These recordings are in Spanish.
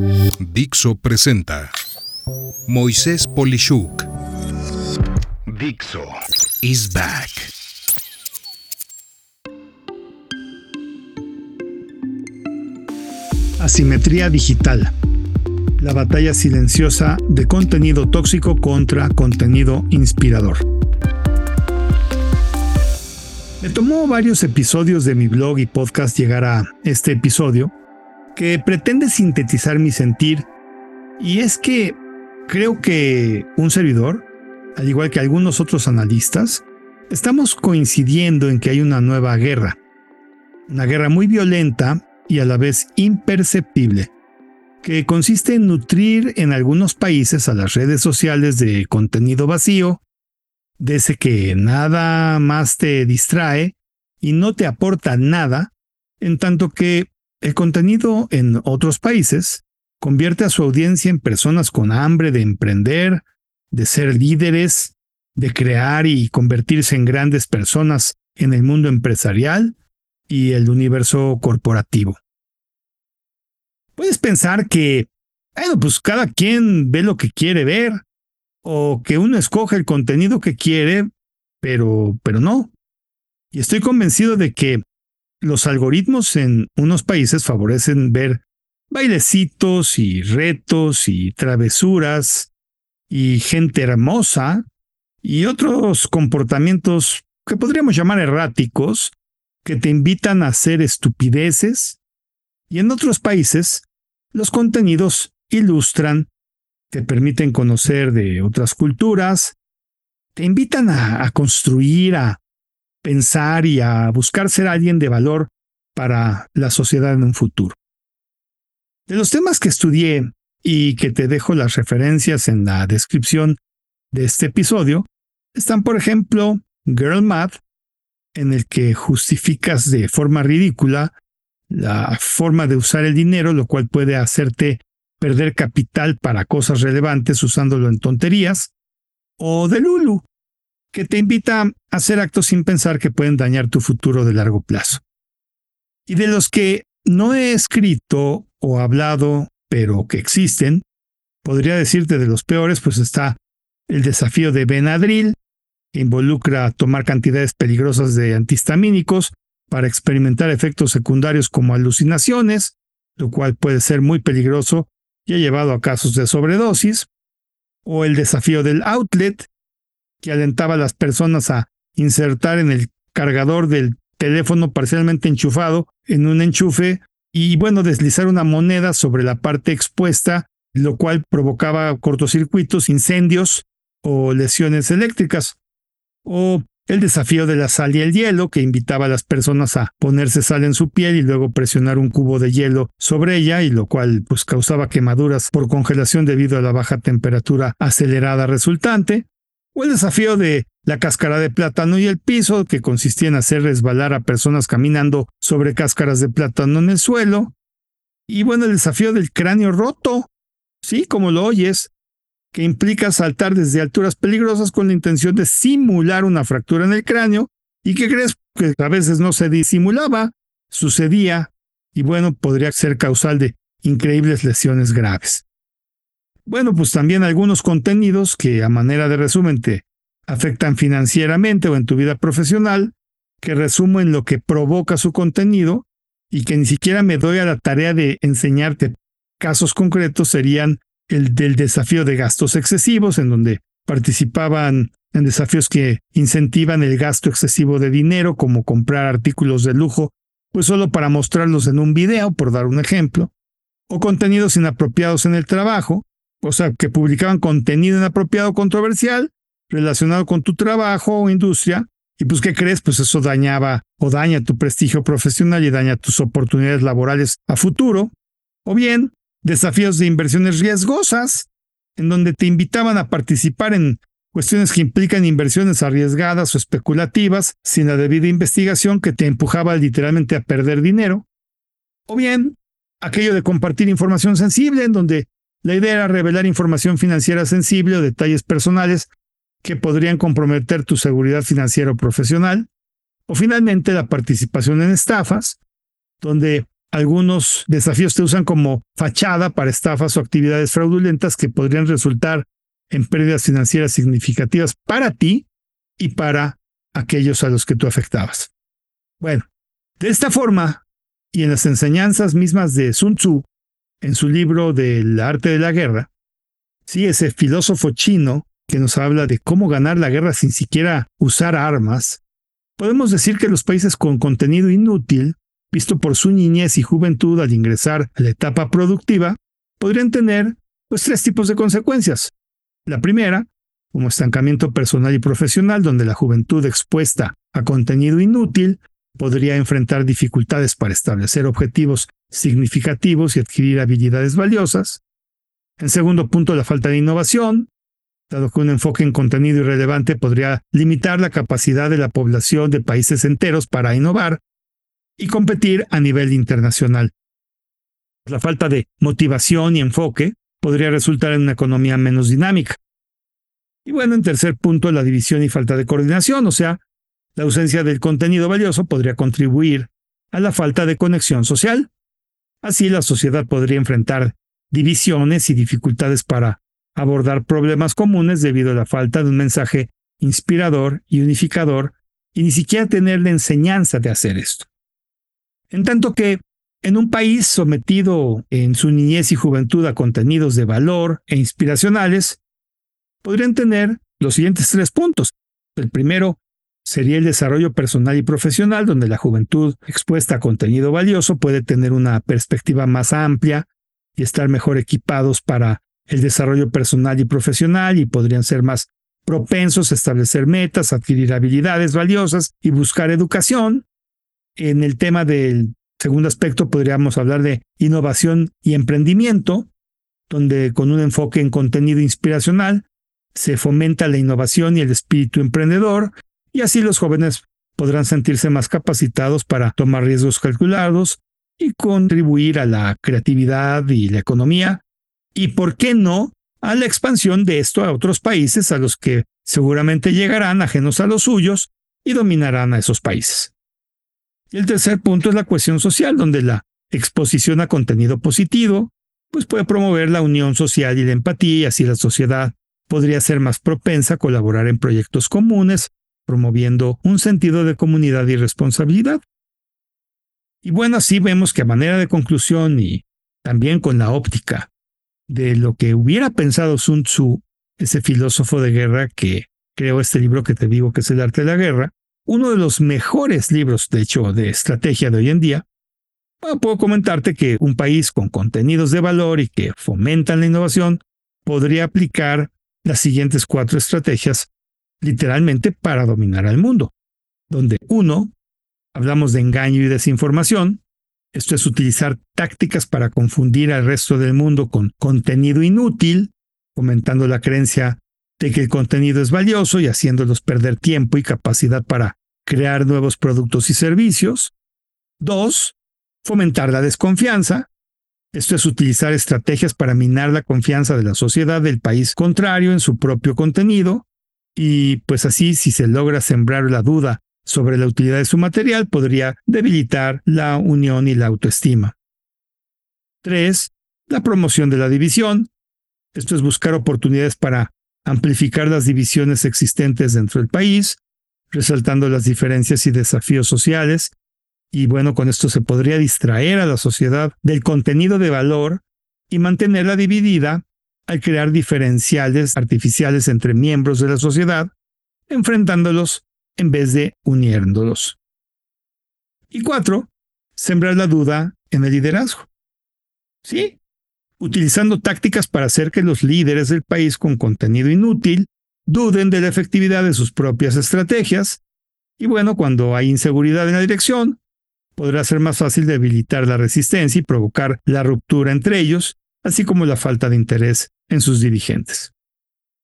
Dixo presenta Moisés Polishuk. Dixo is back. Asimetría digital. La batalla silenciosa de contenido tóxico contra contenido inspirador. Me tomó varios episodios de mi blog y podcast llegar a este episodio que pretende sintetizar mi sentir y es que creo que un servidor, al igual que algunos otros analistas, estamos coincidiendo en que hay una nueva guerra. Una guerra muy violenta y a la vez imperceptible, que consiste en nutrir en algunos países a las redes sociales de contenido vacío, de ese que nada más te distrae y no te aporta nada, en tanto que el contenido en otros países convierte a su audiencia en personas con hambre de emprender, de ser líderes, de crear y convertirse en grandes personas en el mundo empresarial y el universo corporativo. Puedes pensar que, bueno, pues cada quien ve lo que quiere ver, o que uno escoge el contenido que quiere, pero, pero no. Y estoy convencido de que los algoritmos en unos países favorecen ver bailecitos y retos y travesuras y gente hermosa y otros comportamientos que podríamos llamar erráticos que te invitan a hacer estupideces. Y en otros países los contenidos ilustran, te permiten conocer de otras culturas, te invitan a, a construir, a pensar y a buscar ser alguien de valor para la sociedad en un futuro. De los temas que estudié y que te dejo las referencias en la descripción de este episodio, están por ejemplo Girl Math, en el que justificas de forma ridícula la forma de usar el dinero, lo cual puede hacerte perder capital para cosas relevantes usándolo en tonterías, o de Lulu, que te invita a hacer actos sin pensar que pueden dañar tu futuro de largo plazo. Y de los que no he escrito o hablado, pero que existen, podría decirte de los peores, pues está el desafío de Benadryl, que involucra tomar cantidades peligrosas de antihistamínicos para experimentar efectos secundarios como alucinaciones, lo cual puede ser muy peligroso y ha llevado a casos de sobredosis, o el desafío del outlet, que alentaba a las personas a insertar en el cargador del teléfono parcialmente enchufado en un enchufe y bueno, deslizar una moneda sobre la parte expuesta, lo cual provocaba cortocircuitos, incendios o lesiones eléctricas. O el desafío de la sal y el hielo, que invitaba a las personas a ponerse sal en su piel y luego presionar un cubo de hielo sobre ella, y lo cual pues causaba quemaduras por congelación debido a la baja temperatura acelerada resultante, o el desafío de la cáscara de plátano y el piso, que consistía en hacer resbalar a personas caminando sobre cáscaras de plátano en el suelo, y bueno, el desafío del cráneo roto, sí, como lo oyes, que implica saltar desde alturas peligrosas con la intención de simular una fractura en el cráneo y que crees que a veces no se disimulaba, sucedía y bueno, podría ser causal de increíbles lesiones graves. Bueno, pues también algunos contenidos que a manera de resumen te afectan financieramente o en tu vida profesional, que resumen lo que provoca su contenido y que ni siquiera me doy a la tarea de enseñarte casos concretos serían el del desafío de gastos excesivos, en donde participaban en desafíos que incentivan el gasto excesivo de dinero, como comprar artículos de lujo, pues solo para mostrarlos en un video, por dar un ejemplo, o contenidos inapropiados en el trabajo, o sea, que publicaban contenido inapropiado controversial relacionado con tu trabajo o industria, y pues, ¿qué crees? Pues eso dañaba o daña tu prestigio profesional y daña tus oportunidades laborales a futuro. O bien, desafíos de inversiones riesgosas, en donde te invitaban a participar en cuestiones que implican inversiones arriesgadas o especulativas sin la debida investigación que te empujaba literalmente a perder dinero. O bien, aquello de compartir información sensible, en donde la idea era revelar información financiera sensible o detalles personales que podrían comprometer tu seguridad financiera o profesional. O finalmente, la participación en estafas, donde algunos desafíos te usan como fachada para estafas o actividades fraudulentas que podrían resultar en pérdidas financieras significativas para ti y para aquellos a los que tú afectabas. Bueno, de esta forma, y en las enseñanzas mismas de Sun Tzu, en su libro del arte de la guerra, sí, ese filósofo chino que nos habla de cómo ganar la guerra sin siquiera usar armas, podemos decir que los países con contenido inútil, visto por su niñez y juventud al ingresar a la etapa productiva, podrían tener pues tres tipos de consecuencias. La primera, como estancamiento personal y profesional, donde la juventud expuesta a contenido inútil podría enfrentar dificultades para establecer objetivos significativos y adquirir habilidades valiosas. En segundo punto, la falta de innovación, dado que un enfoque en contenido irrelevante podría limitar la capacidad de la población de países enteros para innovar y competir a nivel internacional. La falta de motivación y enfoque podría resultar en una economía menos dinámica. Y bueno, en tercer punto, la división y falta de coordinación, o sea, la ausencia del contenido valioso podría contribuir a la falta de conexión social. Así la sociedad podría enfrentar divisiones y dificultades para abordar problemas comunes debido a la falta de un mensaje inspirador y unificador y ni siquiera tener la enseñanza de hacer esto. En tanto que en un país sometido en su niñez y juventud a contenidos de valor e inspiracionales, podrían tener los siguientes tres puntos. El primero sería el desarrollo personal y profesional, donde la juventud expuesta a contenido valioso puede tener una perspectiva más amplia y estar mejor equipados para el desarrollo personal y profesional y podrían ser más propensos a establecer metas, adquirir habilidades valiosas y buscar educación. En el tema del segundo aspecto podríamos hablar de innovación y emprendimiento, donde con un enfoque en contenido inspiracional se fomenta la innovación y el espíritu emprendedor, y así los jóvenes podrán sentirse más capacitados para tomar riesgos calculados y contribuir a la creatividad y la economía, y por qué no, a la expansión de esto a otros países a los que seguramente llegarán ajenos a los suyos y dominarán a esos países. El tercer punto es la cuestión social, donde la exposición a contenido positivo pues puede promover la unión social y la empatía y así la sociedad podría ser más propensa a colaborar en proyectos comunes, promoviendo un sentido de comunidad y responsabilidad. Y bueno, así vemos que a manera de conclusión y también con la óptica de lo que hubiera pensado Sun Tzu, ese filósofo de guerra que creó este libro que te digo que es el arte de la guerra, uno de los mejores libros, de hecho, de estrategia de hoy en día, puedo comentarte que un país con contenidos de valor y que fomentan la innovación podría aplicar las siguientes cuatro estrategias literalmente para dominar al mundo, donde uno, hablamos de engaño y desinformación, esto es utilizar tácticas para confundir al resto del mundo con contenido inútil, fomentando la creencia de que el contenido es valioso y haciéndolos perder tiempo y capacidad para crear nuevos productos y servicios. Dos, fomentar la desconfianza, esto es utilizar estrategias para minar la confianza de la sociedad del país contrario en su propio contenido y pues así si se logra sembrar la duda sobre la utilidad de su material podría debilitar la unión y la autoestima. 3. La promoción de la división. Esto es buscar oportunidades para amplificar las divisiones existentes dentro del país, resaltando las diferencias y desafíos sociales y bueno, con esto se podría distraer a la sociedad del contenido de valor y mantenerla dividida al crear diferenciales artificiales entre miembros de la sociedad, enfrentándolos en vez de uniéndolos. Y cuatro, sembrar la duda en el liderazgo. Sí, utilizando tácticas para hacer que los líderes del país con contenido inútil duden de la efectividad de sus propias estrategias. Y bueno, cuando hay inseguridad en la dirección, podrá ser más fácil debilitar la resistencia y provocar la ruptura entre ellos, así como la falta de interés en sus dirigentes.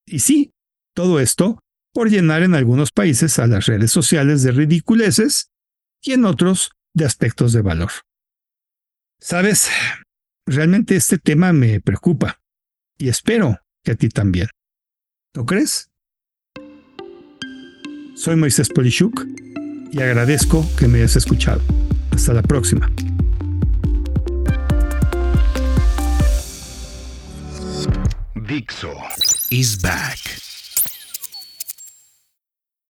Y sí, todo esto por llenar en algunos países a las redes sociales de ridiculeces y en otros de aspectos de valor. Sabes, realmente este tema me preocupa y espero que a ti también. ¿No crees? Soy Moisés Polishuk y agradezco que me hayas escuchado. Hasta la próxima. Dixo is back.